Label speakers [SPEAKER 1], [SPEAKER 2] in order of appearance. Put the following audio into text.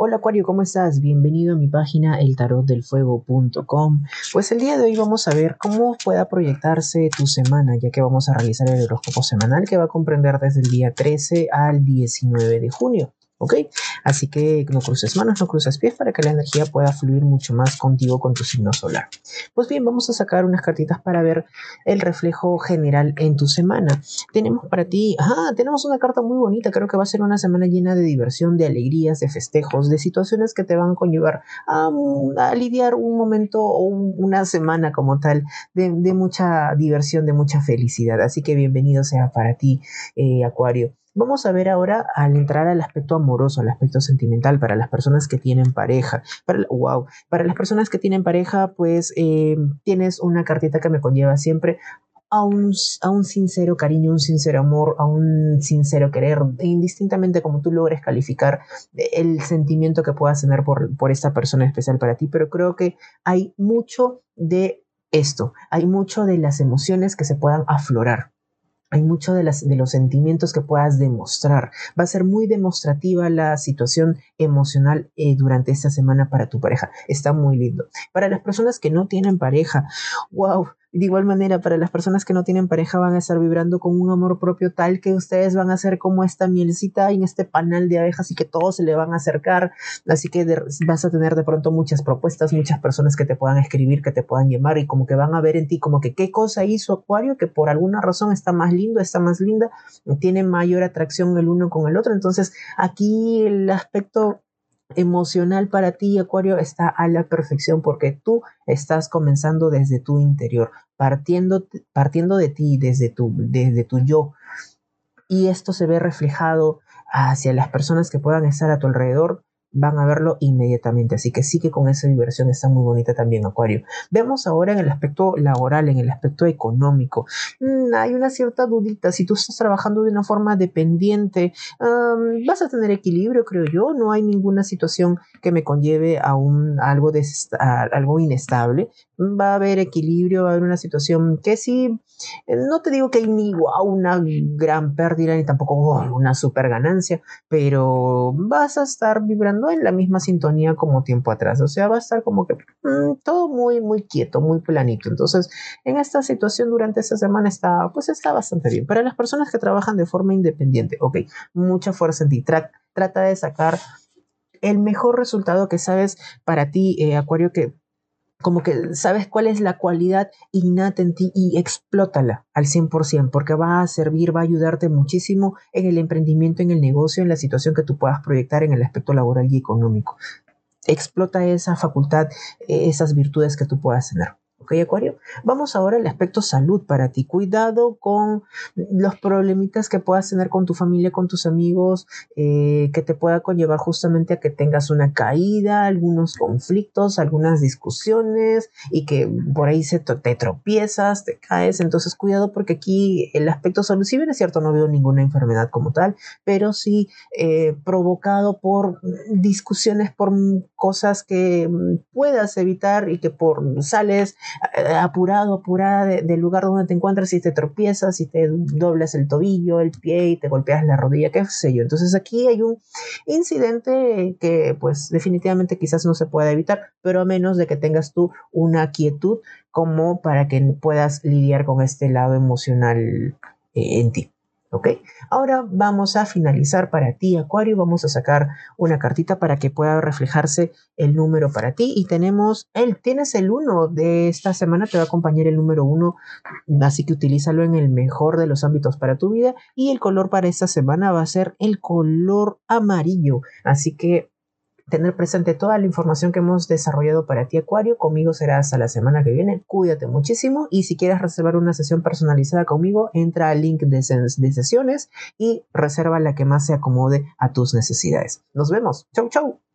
[SPEAKER 1] Hola Acuario, ¿cómo estás? Bienvenido a mi página eltarotdelfuego.com. Pues el día de hoy vamos a ver cómo pueda proyectarse tu semana, ya que vamos a realizar el horóscopo semanal que va a comprender desde el día 13 al 19 de junio. ¿Ok? Así que no cruces manos, no cruces pies para que la energía pueda fluir mucho más contigo con tu signo solar. Pues bien, vamos a sacar unas cartitas para ver el reflejo general en tu semana. Tenemos para ti, ah, tenemos una carta muy bonita, creo que va a ser una semana llena de diversión, de alegrías, de festejos, de situaciones que te van a conllevar a, lidiar un momento o una semana como tal de, mucha diversión, de mucha felicidad. Así que bienvenido sea para ti, eh, Acuario. Vamos a ver ahora al entrar al aspecto amoroso, al aspecto sentimental para las personas que tienen pareja. Para, wow, para las personas que tienen pareja, pues eh, tienes una cartita que me conlleva siempre a un, sincero cariño, un sincero amor, a un sincero querer, indistintamente como tú logres calificar el sentimiento que puedas tener por, por esta persona especial para ti, pero creo que hay mucho de esto, hay mucho de las emociones que se puedan aflorar hay mucho de, las, de, los sentimientos que puedas demostrar. Va a ser muy demostrativa la situación emocional eh, durante esta semana para tu pareja. Está muy lindo. Para las personas que no tienen pareja, wow, de igual manera, para las personas que no tienen pareja van a estar vibrando con un amor propio tal que ustedes van a ser como esta mielcita en este panal de abejas y que todos se le van a acercar. Así que vas a tener de pronto muchas propuestas, muchas personas que te puedan escribir, que te puedan llamar y como que van a ver en ti como que qué cosa hizo Acuario que por alguna razón está más lindo, está más linda, tiene mayor atracción el uno con el otro. Entonces aquí el aspecto emocional para ti, Acuario, está a la perfección porque tú estás comenzando desde tu interior, partiendo, partiendo de ti, desde tu, desde tu yo. Y esto se ve reflejado hacia las personas que puedan estar a tu alrededor van a verlo inmediatamente. Así que sí que con esa diversión está muy bonita también Acuario. Vemos ahora en el aspecto laboral, en el aspecto económico. Mm, hay una cierta dudita. Si tú estás trabajando de una forma dependiente, vas a tener equilibrio, creo yo. No hay ninguna situación que me conlleve a, un, algo, algo inestable. Va a haber equilibrio, va a haber una situación que sí, no te digo que hay ni una gran pérdida ni tampoco una super ganancia, pero vas a estar vibrando en la misma sintonía como tiempo atrás. O sea, va a estar como que mm, todo muy, muy quieto, muy planito. Entonces, en esta situación durante esta semana está, pues está bastante bien. Para las personas que trabajan de forma independiente, ok, mucha fuerza en ti. trata de sacar el mejor resultado que sabes para ti, eh, Acuario, que como que sabes cuál es la cualidad innata en ti y explótala al 100%, porque va a servir, va a ayudarte muchísimo en el emprendimiento, en el negocio, en la situación que tú puedas proyectar en el aspecto laboral y económico. Explota esa facultad, eh, esas virtudes que tú puedas tener. ¿Ok, Acuario? Vamos ahora al aspecto salud para ti. Cuidado con los problemitas que puedas tener con tu familia, con tus amigos, eh, que te pueda conllevar justamente a que tengas una caída, algunos conflictos, algunas discusiones y que por ahí se te tropiezas, te caes. Entonces, cuidado porque aquí el aspecto salud, si bien es cierto, no veo ninguna enfermedad como tal, pero sí eh, provocado por discusiones, por cosas que puedas evitar y que por sales apurado, apurada del lugar donde te encuentras y te tropiezas y te doblas el tobillo, el pie y te golpeas la rodilla, qué sé yo. Entonces aquí hay un incidente que pues definitivamente quizás no se pueda evitar, pero a menos de que tengas tú una quietud como para que puedas lidiar con este lado emocional eh, en ti. ¿Ok? Ahora vamos a finalizar para ti, Acuario. Vamos a sacar una cartita para que pueda reflejarse el número para ti. Y tenemos, el, tienes el 1 de esta semana, te va a acompañar el número 1. Así que utilízalo en el mejor de los ámbitos para tu vida. Y el color para esta semana va a ser el color amarillo. Así que tener presente toda la información que hemos desarrollado para ti, Acuario. Conmigo será hasta la semana que viene. Cuídate muchísimo y si quieres reservar una sesión personalizada conmigo, entra al link de, sesiones y reserva la que más se acomode a tus necesidades. Nos vemos. Chau, chau.